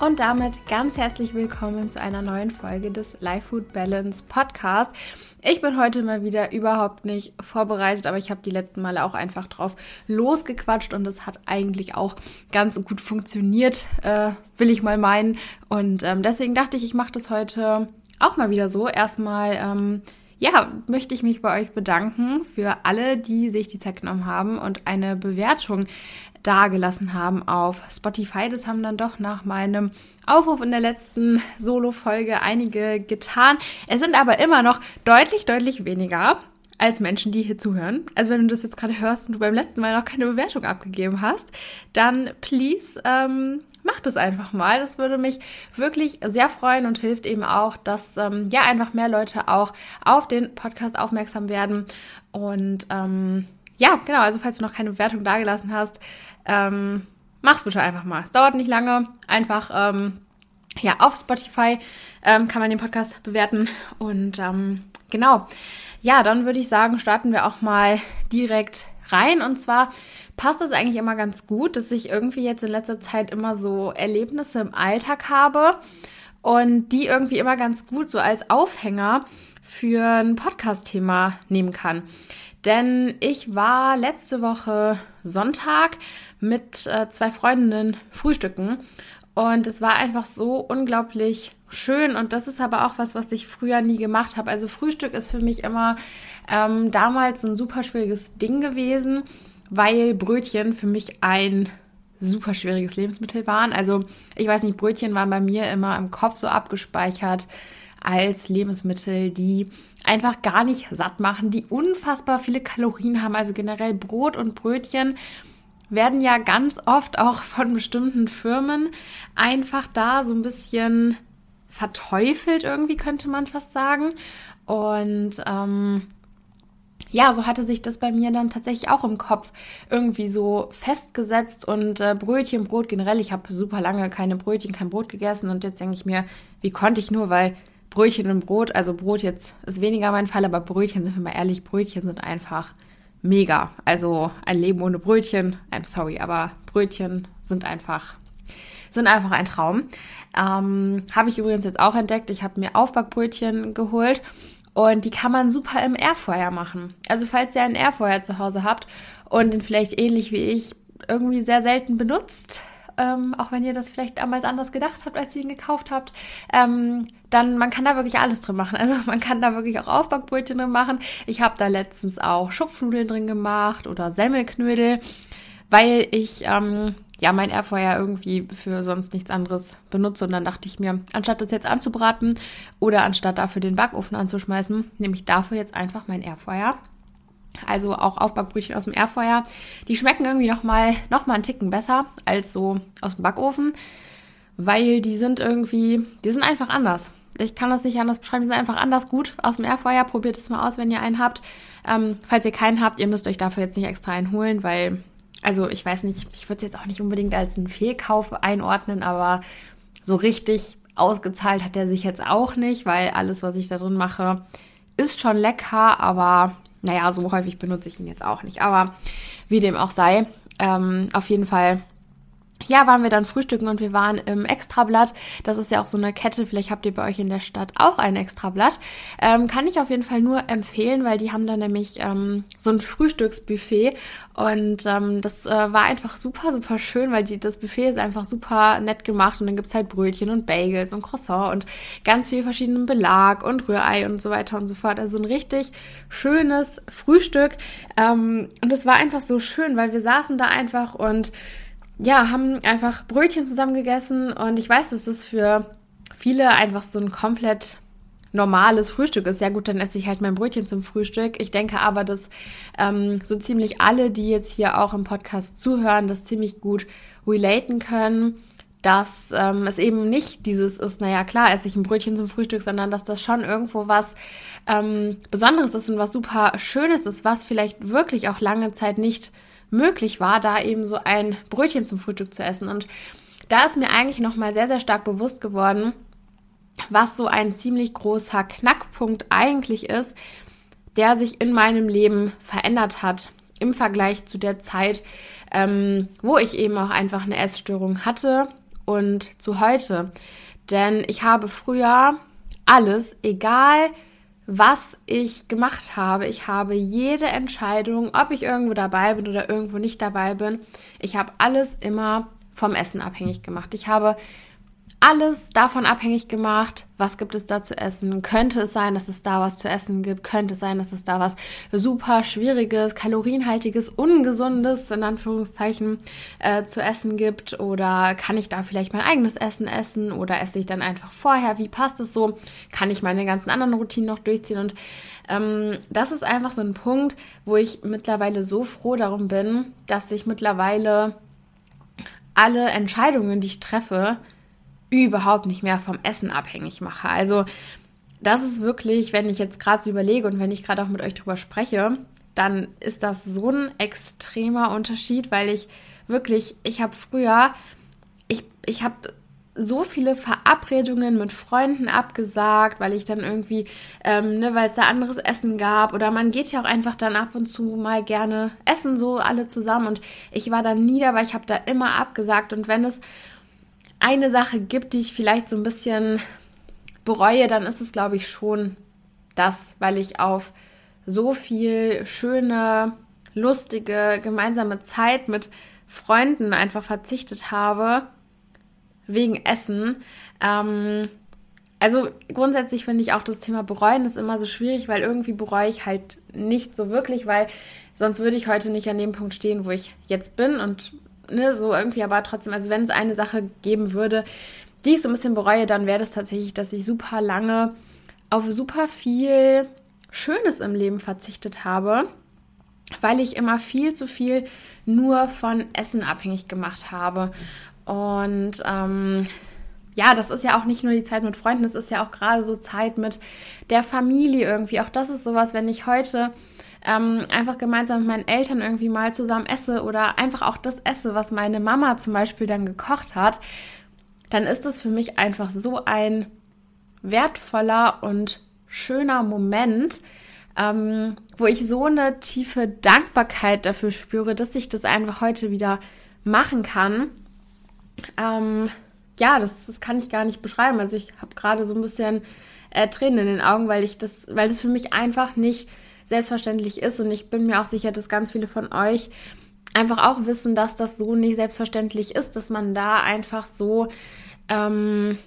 Und damit ganz herzlich willkommen zu einer neuen Folge des Life Food Balance Podcast. Ich bin heute mal wieder überhaupt nicht vorbereitet, aber ich habe die letzten Male auch einfach drauf losgequatscht und es hat eigentlich auch ganz gut funktioniert, äh, will ich mal meinen. Und ähm, deswegen dachte ich, ich mache das heute auch mal wieder so. Erstmal, ähm, ja, möchte ich mich bei euch bedanken für alle, die sich die Zeit genommen haben und eine Bewertung dagelassen haben auf Spotify. Das haben dann doch nach meinem Aufruf in der letzten Solo-Folge einige getan. Es sind aber immer noch deutlich, deutlich weniger als Menschen, die hier zuhören. Also wenn du das jetzt gerade hörst und du beim letzten Mal noch keine Bewertung abgegeben hast, dann please ähm, mach das einfach mal. Das würde mich wirklich sehr freuen und hilft eben auch, dass ähm, ja einfach mehr Leute auch auf den Podcast aufmerksam werden und ähm, ja, genau, also falls du noch keine Bewertung dagelassen hast, ähm, mach's bitte einfach mal. Es dauert nicht lange. Einfach, ähm, ja, auf Spotify ähm, kann man den Podcast bewerten. Und ähm, genau, ja, dann würde ich sagen, starten wir auch mal direkt rein. Und zwar passt es eigentlich immer ganz gut, dass ich irgendwie jetzt in letzter Zeit immer so Erlebnisse im Alltag habe und die irgendwie immer ganz gut so als Aufhänger für ein Podcast-Thema nehmen kann. Denn ich war letzte Woche Sonntag mit äh, zwei Freundinnen frühstücken und es war einfach so unglaublich schön und das ist aber auch was, was ich früher nie gemacht habe. Also Frühstück ist für mich immer ähm, damals ein super schwieriges Ding gewesen, weil Brötchen für mich ein super schwieriges Lebensmittel waren. Also ich weiß nicht, Brötchen waren bei mir immer im Kopf so abgespeichert als Lebensmittel, die einfach gar nicht satt machen, die unfassbar viele Kalorien haben. Also generell Brot und Brötchen werden ja ganz oft auch von bestimmten Firmen einfach da so ein bisschen verteufelt irgendwie, könnte man fast sagen. Und ähm, ja, so hatte sich das bei mir dann tatsächlich auch im Kopf irgendwie so festgesetzt und äh, Brötchen, Brot generell. Ich habe super lange keine Brötchen, kein Brot gegessen und jetzt denke ich mir, wie konnte ich nur, weil Brötchen und Brot, also Brot jetzt ist weniger mein Fall, aber Brötchen, sind wir mal ehrlich, Brötchen sind einfach mega. Also ein Leben ohne Brötchen, I'm sorry, aber Brötchen sind einfach, sind einfach ein Traum. Ähm, habe ich übrigens jetzt auch entdeckt. Ich habe mir Aufbackbrötchen geholt und die kann man super im Airfryer machen. Also falls ihr einen Airfryer zu Hause habt und den vielleicht ähnlich wie ich irgendwie sehr selten benutzt, ähm, auch wenn ihr das vielleicht damals anders gedacht habt, als ihr ihn gekauft habt, ähm, dann man kann da wirklich alles drin machen. Also man kann da wirklich auch Aufbackbrötchen drin machen. Ich habe da letztens auch Schupfnudeln drin gemacht oder Semmelknödel, weil ich ähm, ja mein Airfryer irgendwie für sonst nichts anderes benutze und dann dachte ich mir, anstatt das jetzt anzubraten oder anstatt dafür den Backofen anzuschmeißen, nehme ich dafür jetzt einfach mein Airfryer also auch Aufbackbrötchen aus dem Airfryer. Die schmecken irgendwie nochmal noch mal einen Ticken besser als so aus dem Backofen, weil die sind irgendwie, die sind einfach anders. Ich kann das nicht anders beschreiben, die sind einfach anders gut aus dem Airfryer. Probiert es mal aus, wenn ihr einen habt. Ähm, falls ihr keinen habt, ihr müsst euch dafür jetzt nicht extra einen holen, weil, also ich weiß nicht, ich würde es jetzt auch nicht unbedingt als einen Fehlkauf einordnen, aber so richtig ausgezahlt hat er sich jetzt auch nicht, weil alles, was ich da drin mache, ist schon lecker, aber naja, so häufig benutze ich ihn jetzt auch nicht. Aber wie dem auch sei, ähm, auf jeden Fall ja, waren wir dann frühstücken und wir waren im Extrablatt. Das ist ja auch so eine Kette. Vielleicht habt ihr bei euch in der Stadt auch ein Extrablatt. Ähm, kann ich auf jeden Fall nur empfehlen, weil die haben da nämlich ähm, so ein Frühstücksbuffet und ähm, das äh, war einfach super, super schön, weil die, das Buffet ist einfach super nett gemacht und dann gibt's halt Brötchen und Bagels und Croissant und ganz viel verschiedenen Belag und Rührei und so weiter und so fort. Also ein richtig schönes Frühstück ähm, und es war einfach so schön, weil wir saßen da einfach und ja, haben einfach Brötchen zusammen gegessen und ich weiß, dass das für viele einfach so ein komplett normales Frühstück ist. Ja gut, dann esse ich halt mein Brötchen zum Frühstück. Ich denke aber, dass ähm, so ziemlich alle, die jetzt hier auch im Podcast zuhören, das ziemlich gut relaten können. dass ähm, es eben nicht dieses ist, naja, klar, esse ich ein Brötchen zum Frühstück, sondern dass das schon irgendwo was ähm, Besonderes ist und was super Schönes ist, was vielleicht wirklich auch lange Zeit nicht möglich war, da eben so ein Brötchen zum Frühstück zu essen. Und da ist mir eigentlich nochmal sehr, sehr stark bewusst geworden, was so ein ziemlich großer Knackpunkt eigentlich ist, der sich in meinem Leben verändert hat im Vergleich zu der Zeit, ähm, wo ich eben auch einfach eine Essstörung hatte und zu heute. Denn ich habe früher alles, egal was ich gemacht habe, ich habe jede Entscheidung, ob ich irgendwo dabei bin oder irgendwo nicht dabei bin, ich habe alles immer vom Essen abhängig gemacht. Ich habe alles davon abhängig gemacht, was gibt es da zu essen. Könnte es sein, dass es da was zu essen gibt? Könnte es sein, dass es da was super schwieriges, kalorienhaltiges, ungesundes, in Anführungszeichen, äh, zu essen gibt? Oder kann ich da vielleicht mein eigenes Essen essen? Oder esse ich dann einfach vorher? Wie passt es so? Kann ich meine ganzen anderen Routinen noch durchziehen? Und ähm, das ist einfach so ein Punkt, wo ich mittlerweile so froh darum bin, dass ich mittlerweile alle Entscheidungen, die ich treffe, überhaupt nicht mehr vom Essen abhängig mache. Also das ist wirklich, wenn ich jetzt gerade so überlege und wenn ich gerade auch mit euch drüber spreche, dann ist das so ein extremer Unterschied, weil ich wirklich, ich habe früher, ich, ich habe so viele Verabredungen mit Freunden abgesagt, weil ich dann irgendwie, ähm, ne, weil es da anderes Essen gab. Oder man geht ja auch einfach dann ab und zu mal gerne essen, so alle zusammen. Und ich war dann nie dabei, ich habe da immer abgesagt. Und wenn es eine Sache gibt, die ich vielleicht so ein bisschen bereue, dann ist es, glaube ich, schon das, weil ich auf so viel schöne, lustige, gemeinsame Zeit mit Freunden einfach verzichtet habe, wegen Essen. Ähm, also grundsätzlich finde ich auch das Thema bereuen ist immer so schwierig, weil irgendwie bereue ich halt nicht so wirklich, weil sonst würde ich heute nicht an dem Punkt stehen, wo ich jetzt bin und ne, so irgendwie, aber trotzdem, also wenn es eine Sache geben würde, die ich so ein bisschen bereue, dann wäre das tatsächlich, dass ich super lange auf super viel Schönes im Leben verzichtet habe, weil ich immer viel zu viel nur von Essen abhängig gemacht habe. Und ähm, ja, das ist ja auch nicht nur die Zeit mit Freunden, das ist ja auch gerade so Zeit mit der Familie irgendwie. Auch das ist sowas, wenn ich heute ähm, einfach gemeinsam mit meinen Eltern irgendwie mal zusammen esse oder einfach auch das esse, was meine Mama zum Beispiel dann gekocht hat, dann ist das für mich einfach so ein wertvoller und schöner Moment, ähm, wo ich so eine tiefe Dankbarkeit dafür spüre, dass ich das einfach heute wieder machen kann. Ähm, ja, das, das kann ich gar nicht beschreiben. Also ich habe gerade so ein bisschen äh, Tränen in den Augen, weil ich das, weil das für mich einfach nicht selbstverständlich ist. Und ich bin mir auch sicher, dass ganz viele von euch einfach auch wissen, dass das so nicht selbstverständlich ist, dass man da einfach so, ähm,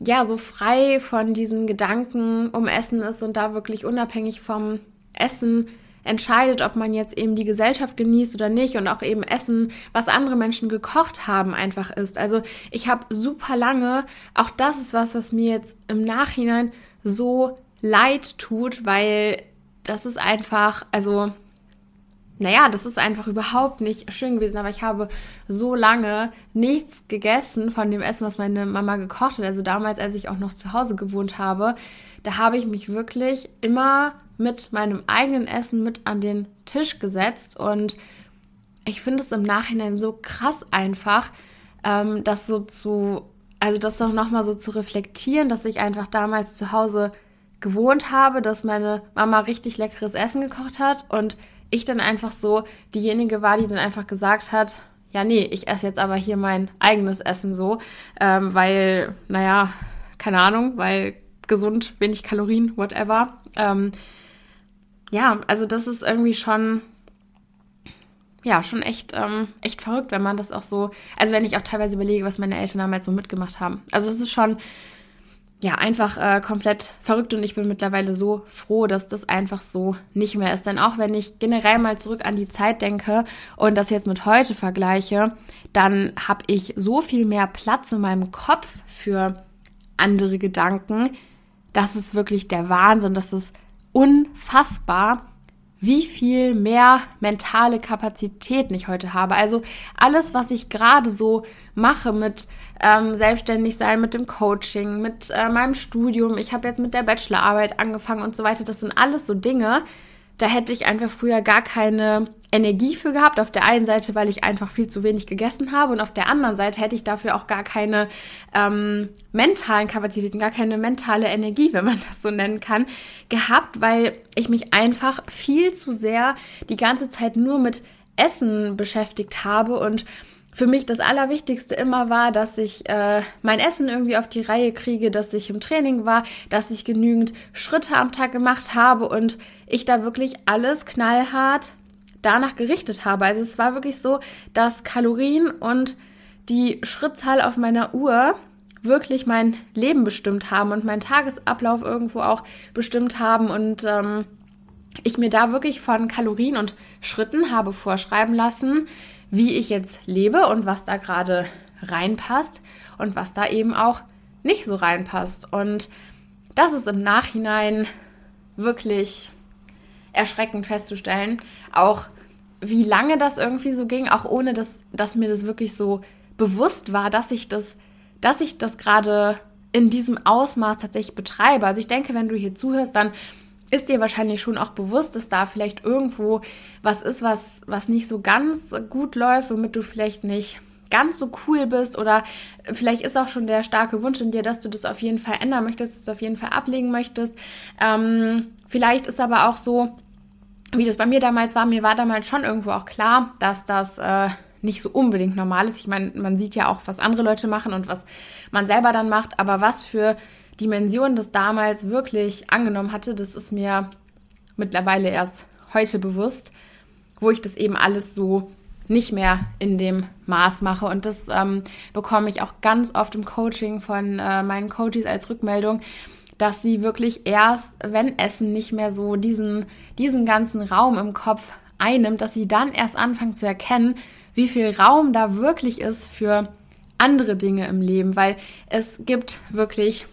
ja, so frei von diesen Gedanken um Essen ist und da wirklich unabhängig vom Essen entscheidet, ob man jetzt eben die Gesellschaft genießt oder nicht und auch eben Essen, was andere Menschen gekocht haben, einfach ist. Also ich habe super lange, auch das ist was, was mir jetzt im Nachhinein so leid tut, weil das ist einfach, also, naja, das ist einfach überhaupt nicht schön gewesen. Aber ich habe so lange nichts gegessen von dem Essen, was meine Mama gekocht hat. Also damals, als ich auch noch zu Hause gewohnt habe, da habe ich mich wirklich immer mit meinem eigenen Essen mit an den Tisch gesetzt. Und ich finde es im Nachhinein so krass einfach, ähm, das so zu, also das doch nochmal so zu reflektieren, dass ich einfach damals zu Hause gewohnt habe, dass meine Mama richtig leckeres Essen gekocht hat und ich dann einfach so diejenige war, die dann einfach gesagt hat, ja, nee, ich esse jetzt aber hier mein eigenes Essen so, ähm, weil, naja, keine Ahnung, weil gesund, wenig Kalorien, whatever. Ähm, ja, also das ist irgendwie schon, ja, schon echt, ähm, echt verrückt, wenn man das auch so, also wenn ich auch teilweise überlege, was meine Eltern damals so mitgemacht haben. Also es ist schon ja, einfach äh, komplett verrückt und ich bin mittlerweile so froh, dass das einfach so nicht mehr ist. Denn auch wenn ich generell mal zurück an die Zeit denke und das jetzt mit heute vergleiche, dann habe ich so viel mehr Platz in meinem Kopf für andere Gedanken. Das ist wirklich der Wahnsinn. Das ist unfassbar, wie viel mehr mentale Kapazitäten ich heute habe. Also alles, was ich gerade so mache mit ähm, selbstständig sein, mit dem Coaching, mit äh, meinem Studium. Ich habe jetzt mit der Bachelorarbeit angefangen und so weiter. Das sind alles so Dinge, da hätte ich einfach früher gar keine Energie für gehabt. Auf der einen Seite, weil ich einfach viel zu wenig gegessen habe und auf der anderen Seite hätte ich dafür auch gar keine ähm, mentalen Kapazitäten, gar keine mentale Energie, wenn man das so nennen kann, gehabt, weil ich mich einfach viel zu sehr die ganze Zeit nur mit Essen beschäftigt habe und für mich das Allerwichtigste immer war, dass ich äh, mein Essen irgendwie auf die Reihe kriege, dass ich im Training war, dass ich genügend Schritte am Tag gemacht habe und ich da wirklich alles knallhart danach gerichtet habe. Also es war wirklich so, dass Kalorien und die Schrittzahl auf meiner Uhr wirklich mein Leben bestimmt haben und meinen Tagesablauf irgendwo auch bestimmt haben und ähm, ich mir da wirklich von Kalorien und Schritten habe vorschreiben lassen, wie ich jetzt lebe und was da gerade reinpasst und was da eben auch nicht so reinpasst. Und das ist im Nachhinein wirklich erschreckend festzustellen, auch wie lange das irgendwie so ging, auch ohne dass, dass mir das wirklich so bewusst war, dass ich das, dass ich das gerade in diesem Ausmaß tatsächlich betreibe. Also ich denke, wenn du hier zuhörst, dann ist dir wahrscheinlich schon auch bewusst, dass da vielleicht irgendwo was ist, was, was nicht so ganz gut läuft, womit du vielleicht nicht ganz so cool bist oder vielleicht ist auch schon der starke Wunsch in dir, dass du das auf jeden Fall ändern möchtest, es auf jeden Fall ablegen möchtest. Ähm, vielleicht ist aber auch so, wie das bei mir damals war, mir war damals schon irgendwo auch klar, dass das äh, nicht so unbedingt normal ist. Ich meine, man sieht ja auch, was andere Leute machen und was man selber dann macht, aber was für Dimension das damals wirklich angenommen hatte, das ist mir mittlerweile erst heute bewusst, wo ich das eben alles so nicht mehr in dem Maß mache. Und das ähm, bekomme ich auch ganz oft im Coaching von äh, meinen Coaches als Rückmeldung, dass sie wirklich erst, wenn Essen nicht mehr so diesen, diesen ganzen Raum im Kopf einnimmt, dass sie dann erst anfangen zu erkennen, wie viel Raum da wirklich ist für andere Dinge im Leben, weil es gibt wirklich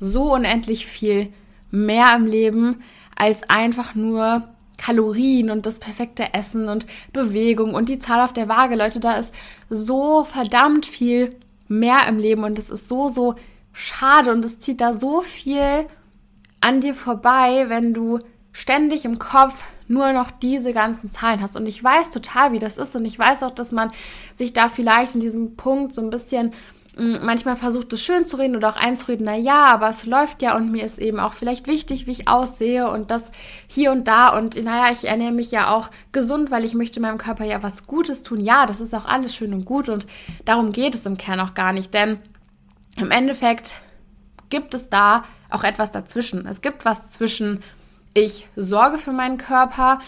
so unendlich viel mehr im Leben als einfach nur Kalorien und das perfekte Essen und Bewegung und die Zahl auf der Waage. Leute, da ist so verdammt viel mehr im Leben und es ist so, so schade und es zieht da so viel an dir vorbei, wenn du ständig im Kopf nur noch diese ganzen Zahlen hast. Und ich weiß total, wie das ist und ich weiß auch, dass man sich da vielleicht in diesem Punkt so ein bisschen manchmal versucht es schön zu reden oder auch einzureden, na ja, aber es läuft ja und mir ist eben auch vielleicht wichtig, wie ich aussehe und das hier und da und naja, ich ernähre mich ja auch gesund, weil ich möchte meinem Körper ja was Gutes tun. Ja, das ist auch alles schön und gut und darum geht es im Kern auch gar nicht, denn im Endeffekt gibt es da auch etwas dazwischen. Es gibt was zwischen ich sorge für meinen Körper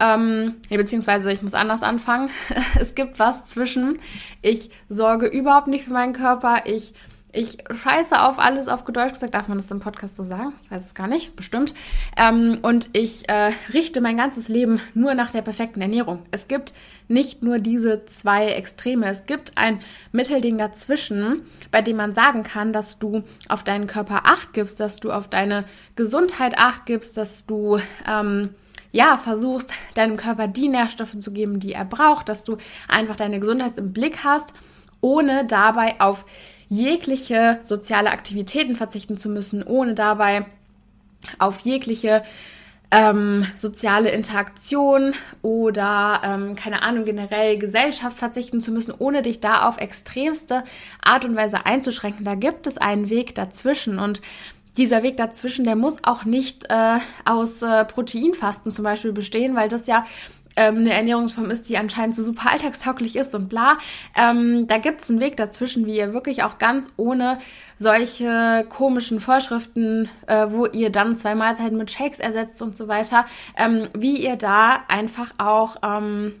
ähm, beziehungsweise ich muss anders anfangen. es gibt was zwischen, ich sorge überhaupt nicht für meinen Körper, ich ich scheiße auf alles, auf Deutsch gesagt, darf man das im Podcast so sagen? Ich weiß es gar nicht, bestimmt. Ähm, und ich äh, richte mein ganzes Leben nur nach der perfekten Ernährung. Es gibt nicht nur diese zwei Extreme, es gibt ein Mittelding dazwischen, bei dem man sagen kann, dass du auf deinen Körper acht gibst, dass du auf deine Gesundheit acht gibst, dass du ähm, ja, versuchst, deinem Körper die Nährstoffe zu geben, die er braucht, dass du einfach deine Gesundheit im Blick hast, ohne dabei auf jegliche soziale Aktivitäten verzichten zu müssen, ohne dabei auf jegliche ähm, soziale Interaktion oder ähm, keine Ahnung generell Gesellschaft verzichten zu müssen, ohne dich da auf extremste Art und Weise einzuschränken. Da gibt es einen Weg dazwischen und dieser Weg dazwischen, der muss auch nicht äh, aus äh, Proteinfasten zum Beispiel bestehen, weil das ja ähm, eine Ernährungsform ist, die anscheinend so super alltagstauglich ist und bla. Ähm, da gibt es einen Weg dazwischen, wie ihr wirklich auch ganz ohne solche komischen Vorschriften, äh, wo ihr dann zwei Mahlzeiten mit Shakes ersetzt und so weiter, ähm, wie ihr da einfach auch ähm,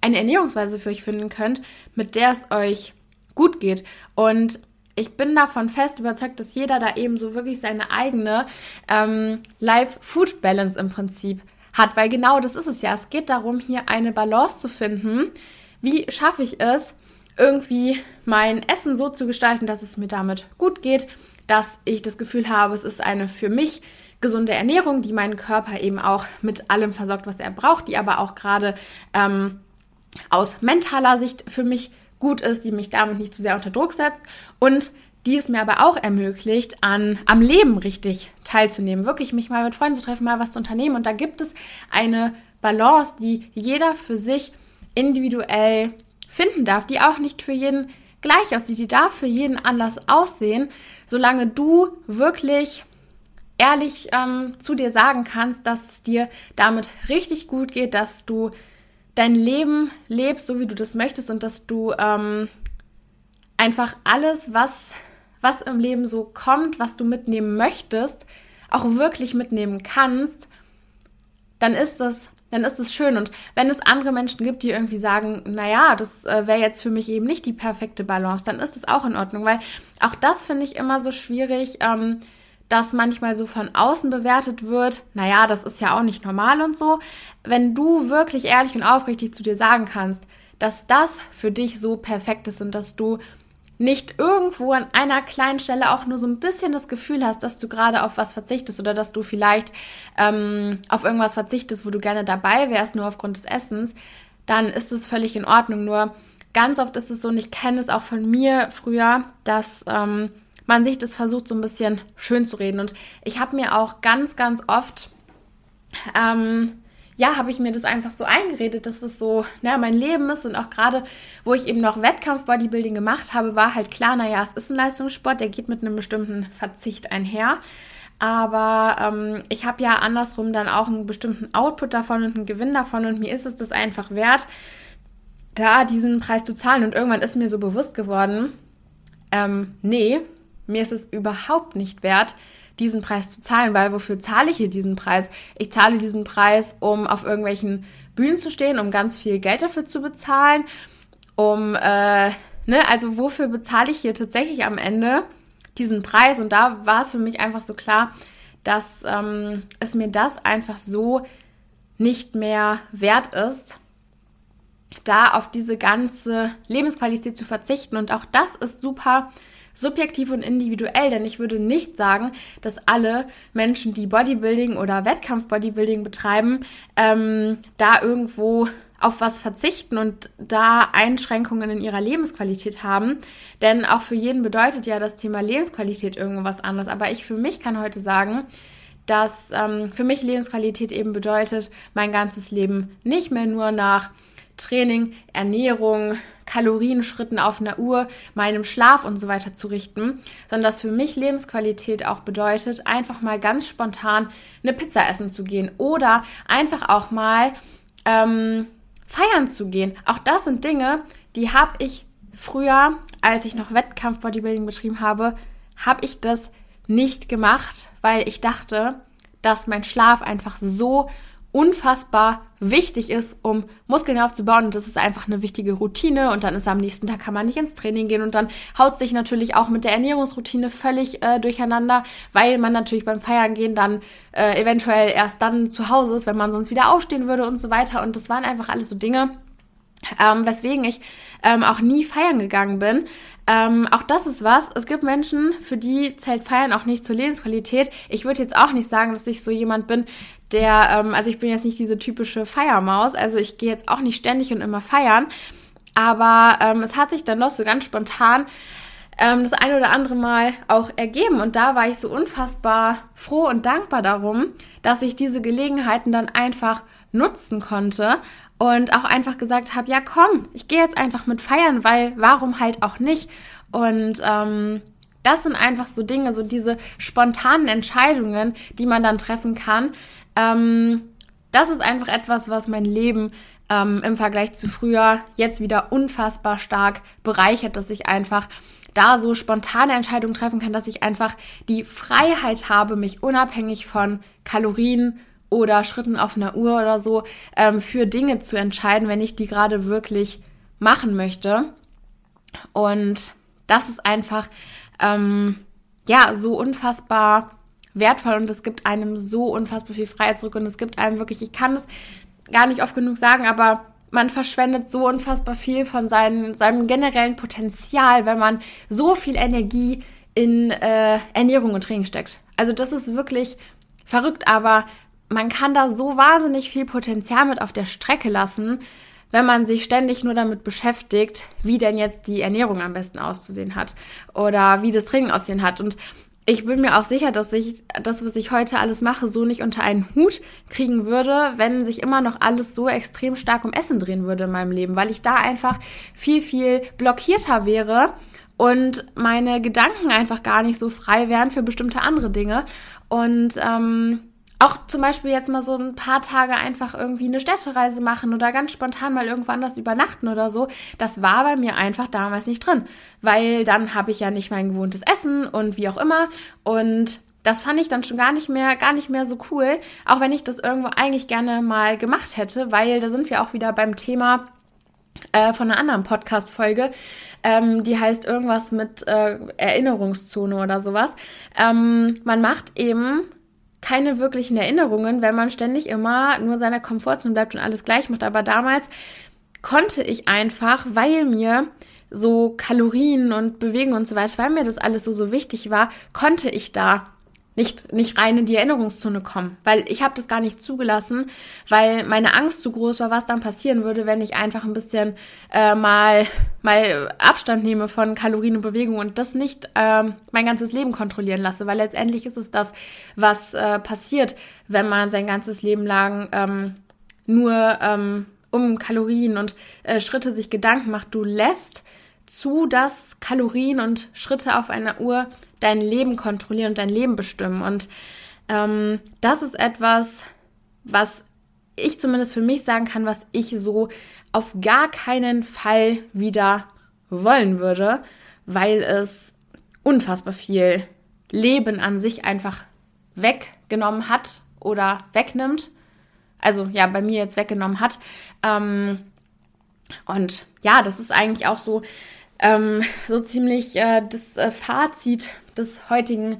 eine Ernährungsweise für euch finden könnt, mit der es euch gut geht. Und ich bin davon fest überzeugt, dass jeder da eben so wirklich seine eigene ähm, Life-Food-Balance im Prinzip hat, weil genau das ist es ja. Es geht darum, hier eine Balance zu finden. Wie schaffe ich es, irgendwie mein Essen so zu gestalten, dass es mir damit gut geht, dass ich das Gefühl habe, es ist eine für mich gesunde Ernährung, die meinen Körper eben auch mit allem versorgt, was er braucht, die aber auch gerade ähm, aus mentaler Sicht für mich gut ist, die mich damit nicht zu sehr unter Druck setzt und die es mir aber auch ermöglicht, an, am Leben richtig teilzunehmen, wirklich mich mal mit Freunden zu treffen, mal was zu unternehmen. Und da gibt es eine Balance, die jeder für sich individuell finden darf, die auch nicht für jeden gleich aussieht, die darf für jeden anders aussehen, solange du wirklich ehrlich ähm, zu dir sagen kannst, dass es dir damit richtig gut geht, dass du dein Leben lebst, so wie du das möchtest und dass du ähm, einfach alles, was, was im Leben so kommt, was du mitnehmen möchtest, auch wirklich mitnehmen kannst, dann ist das dann ist es schön. Und wenn es andere Menschen gibt, die irgendwie sagen, naja, das äh, wäre jetzt für mich eben nicht die perfekte Balance, dann ist es auch in Ordnung, weil auch das finde ich immer so schwierig, ähm, dass manchmal so von außen bewertet wird, naja, das ist ja auch nicht normal und so. Wenn du wirklich ehrlich und aufrichtig zu dir sagen kannst, dass das für dich so perfekt ist und dass du nicht irgendwo an einer kleinen Stelle auch nur so ein bisschen das Gefühl hast, dass du gerade auf was verzichtest oder dass du vielleicht ähm, auf irgendwas verzichtest, wo du gerne dabei wärst, nur aufgrund des Essens, dann ist es völlig in Ordnung. Nur ganz oft ist es so, und ich kenne es auch von mir früher, dass ähm, man sich das versucht, so ein bisschen schön zu reden. Und ich habe mir auch ganz, ganz oft ähm, ja, habe ich mir das einfach so eingeredet, dass es so ne, mein Leben ist und auch gerade, wo ich eben noch Wettkampf-Bodybuilding gemacht habe, war halt klar, naja, es ist ein Leistungssport, der geht mit einem bestimmten Verzicht einher. Aber ähm, ich habe ja andersrum dann auch einen bestimmten Output davon und einen Gewinn davon und mir ist es das einfach wert, da diesen Preis zu zahlen. Und irgendwann ist mir so bewusst geworden, ähm, nee, mir ist es überhaupt nicht wert, diesen Preis zu zahlen, weil wofür zahle ich hier diesen Preis? Ich zahle diesen Preis, um auf irgendwelchen Bühnen zu stehen, um ganz viel Geld dafür zu bezahlen, um, äh, ne, also wofür bezahle ich hier tatsächlich am Ende diesen Preis? Und da war es für mich einfach so klar, dass ähm, es mir das einfach so nicht mehr wert ist, da auf diese ganze Lebensqualität zu verzichten. Und auch das ist super subjektiv und individuell, denn ich würde nicht sagen, dass alle Menschen, die Bodybuilding oder Wettkampf-Bodybuilding betreiben, ähm, da irgendwo auf was verzichten und da Einschränkungen in ihrer Lebensqualität haben. Denn auch für jeden bedeutet ja das Thema Lebensqualität irgendwas anderes. Aber ich für mich kann heute sagen, dass ähm, für mich Lebensqualität eben bedeutet, mein ganzes Leben nicht mehr nur nach Training, Ernährung, Kalorienschritten auf einer Uhr, meinem Schlaf und so weiter zu richten, sondern dass für mich Lebensqualität auch bedeutet, einfach mal ganz spontan eine Pizza essen zu gehen oder einfach auch mal ähm, feiern zu gehen. Auch das sind Dinge, die habe ich früher, als ich noch Wettkampf-Bodybuilding betrieben habe, habe ich das nicht gemacht, weil ich dachte, dass mein Schlaf einfach so unfassbar wichtig ist, um Muskeln aufzubauen. Und das ist einfach eine wichtige Routine. Und dann ist am nächsten Tag kann man nicht ins Training gehen. Und dann haut sich natürlich auch mit der Ernährungsroutine völlig äh, durcheinander, weil man natürlich beim Feiern gehen dann äh, eventuell erst dann zu Hause ist, wenn man sonst wieder aufstehen würde und so weiter. Und das waren einfach alles so Dinge, ähm, weswegen ich ähm, auch nie feiern gegangen bin. Ähm, auch das ist was. Es gibt Menschen, für die zählt Feiern auch nicht zur Lebensqualität. Ich würde jetzt auch nicht sagen, dass ich so jemand bin, der, ähm, also ich bin jetzt nicht diese typische Feiermaus. Also ich gehe jetzt auch nicht ständig und immer feiern. Aber ähm, es hat sich dann doch so ganz spontan ähm, das eine oder andere Mal auch ergeben. Und da war ich so unfassbar froh und dankbar darum, dass ich diese Gelegenheiten dann einfach nutzen konnte und auch einfach gesagt habe, ja komm, ich gehe jetzt einfach mit feiern, weil warum halt auch nicht? Und ähm, das sind einfach so Dinge, so diese spontanen Entscheidungen, die man dann treffen kann. Ähm, das ist einfach etwas, was mein Leben ähm, im Vergleich zu früher jetzt wieder unfassbar stark bereichert, dass ich einfach da so spontane Entscheidungen treffen kann, dass ich einfach die Freiheit habe, mich unabhängig von Kalorien oder Schritten auf einer Uhr oder so ähm, für Dinge zu entscheiden, wenn ich die gerade wirklich machen möchte. Und das ist einfach ähm, ja so unfassbar wertvoll und es gibt einem so unfassbar viel Freiheit zurück und es gibt einem wirklich, ich kann es gar nicht oft genug sagen, aber man verschwendet so unfassbar viel von seinen, seinem generellen Potenzial, wenn man so viel Energie in äh, Ernährung und Training steckt. Also das ist wirklich verrückt, aber man kann da so wahnsinnig viel Potenzial mit auf der Strecke lassen, wenn man sich ständig nur damit beschäftigt, wie denn jetzt die Ernährung am besten auszusehen hat oder wie das Training aussehen hat. Und ich bin mir auch sicher, dass ich das, was ich heute alles mache, so nicht unter einen Hut kriegen würde, wenn sich immer noch alles so extrem stark um Essen drehen würde in meinem Leben, weil ich da einfach viel, viel blockierter wäre und meine Gedanken einfach gar nicht so frei wären für bestimmte andere Dinge. Und ähm, auch zum Beispiel jetzt mal so ein paar Tage einfach irgendwie eine Städtereise machen oder ganz spontan mal irgendwo anders übernachten oder so, das war bei mir einfach damals nicht drin, weil dann habe ich ja nicht mein gewohntes Essen und wie auch immer. Und das fand ich dann schon gar nicht mehr, gar nicht mehr so cool, auch wenn ich das irgendwo eigentlich gerne mal gemacht hätte, weil da sind wir auch wieder beim Thema äh, von einer anderen Podcast-Folge, ähm, die heißt irgendwas mit äh, Erinnerungszone oder sowas. Ähm, man macht eben keine wirklichen Erinnerungen, wenn man ständig immer nur in seiner Komfortzone bleibt und alles gleich macht. Aber damals konnte ich einfach, weil mir so Kalorien und Bewegung und so weiter, weil mir das alles so, so wichtig war, konnte ich da nicht, nicht rein in die Erinnerungszone kommen, weil ich habe das gar nicht zugelassen, weil meine Angst zu groß war, was dann passieren würde, wenn ich einfach ein bisschen äh, mal, mal Abstand nehme von Kalorien und Bewegung und das nicht äh, mein ganzes Leben kontrollieren lasse, weil letztendlich ist es das, was äh, passiert, wenn man sein ganzes Leben lang ähm, nur ähm, um Kalorien und äh, Schritte sich Gedanken macht. Du lässt zu, dass Kalorien und Schritte auf einer Uhr dein Leben kontrollieren und dein Leben bestimmen. Und ähm, das ist etwas, was ich zumindest für mich sagen kann, was ich so auf gar keinen Fall wieder wollen würde, weil es unfassbar viel Leben an sich einfach weggenommen hat oder wegnimmt. Also ja, bei mir jetzt weggenommen hat. Ähm, und ja, das ist eigentlich auch so, ähm, so ziemlich äh, das äh, Fazit des heutigen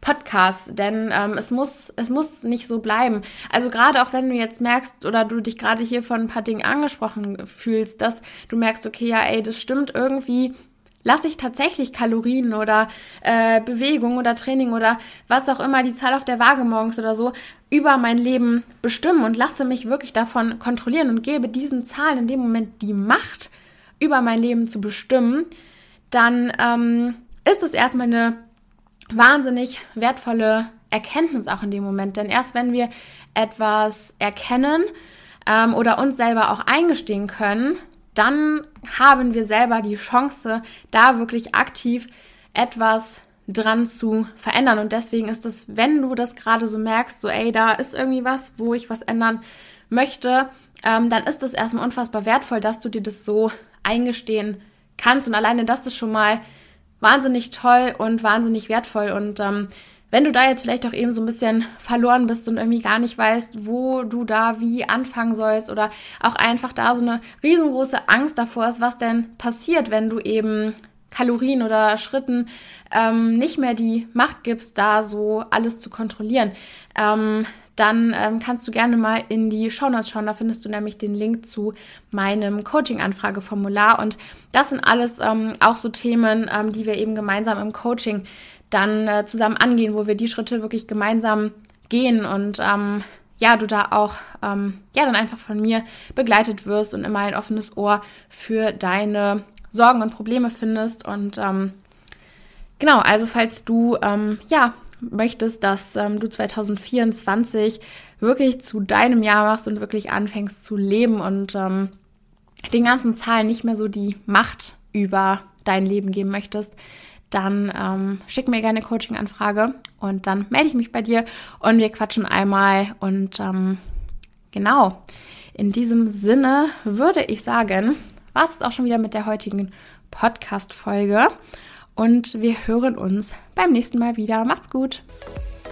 Podcasts, denn ähm, es muss es muss nicht so bleiben. Also gerade auch wenn du jetzt merkst oder du dich gerade hier von ein paar Dingen angesprochen fühlst, dass du merkst, okay, ja, ey, das stimmt irgendwie. Lasse ich tatsächlich Kalorien oder äh, Bewegung oder Training oder was auch immer, die Zahl auf der Waage morgens oder so, über mein Leben bestimmen und lasse mich wirklich davon kontrollieren und gebe diesen Zahlen in dem Moment die Macht, über mein Leben zu bestimmen, dann ähm, ist es erstmal eine wahnsinnig wertvolle Erkenntnis auch in dem Moment. Denn erst wenn wir etwas erkennen ähm, oder uns selber auch eingestehen können, dann haben wir selber die Chance, da wirklich aktiv etwas dran zu verändern. Und deswegen ist es, wenn du das gerade so merkst, so ey, da ist irgendwie was, wo ich was ändern möchte, ähm, dann ist es erstmal unfassbar wertvoll, dass du dir das so eingestehen kannst. Und alleine das ist schon mal wahnsinnig toll und wahnsinnig wertvoll. Und ähm, wenn du da jetzt vielleicht auch eben so ein bisschen verloren bist und irgendwie gar nicht weißt, wo du da wie anfangen sollst oder auch einfach da so eine riesengroße Angst davor ist, was denn passiert, wenn du eben Kalorien oder Schritten ähm, nicht mehr die Macht gibst, da so alles zu kontrollieren, ähm, dann ähm, kannst du gerne mal in die Shownotes schauen. Da findest du nämlich den Link zu meinem Coaching-Anfrageformular. Und das sind alles ähm, auch so Themen, ähm, die wir eben gemeinsam im Coaching dann äh, zusammen angehen, wo wir die Schritte wirklich gemeinsam gehen und ähm, ja, du da auch ähm, ja dann einfach von mir begleitet wirst und immer ein offenes Ohr für deine Sorgen und Probleme findest. Und ähm, genau, also falls du ähm, ja möchtest, dass ähm, du 2024 wirklich zu deinem Jahr machst und wirklich anfängst zu leben und ähm, den ganzen Zahlen nicht mehr so die Macht über dein Leben geben möchtest, dann ähm, schick mir gerne eine Coaching-Anfrage und dann melde ich mich bei dir und wir quatschen einmal. Und ähm, genau, in diesem Sinne würde ich sagen, war es auch schon wieder mit der heutigen Podcast-Folge und wir hören uns beim nächsten Mal wieder. Macht's gut!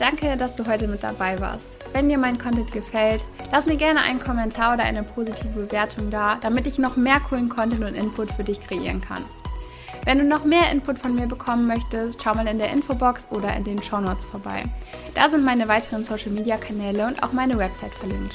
Danke, dass du heute mit dabei warst. Wenn dir mein Content gefällt, lass mir gerne einen Kommentar oder eine positive Bewertung da, damit ich noch mehr coolen Content und Input für dich kreieren kann. Wenn du noch mehr Input von mir bekommen möchtest, schau mal in der Infobox oder in den Show Notes vorbei. Da sind meine weiteren Social Media Kanäle und auch meine Website verlinkt.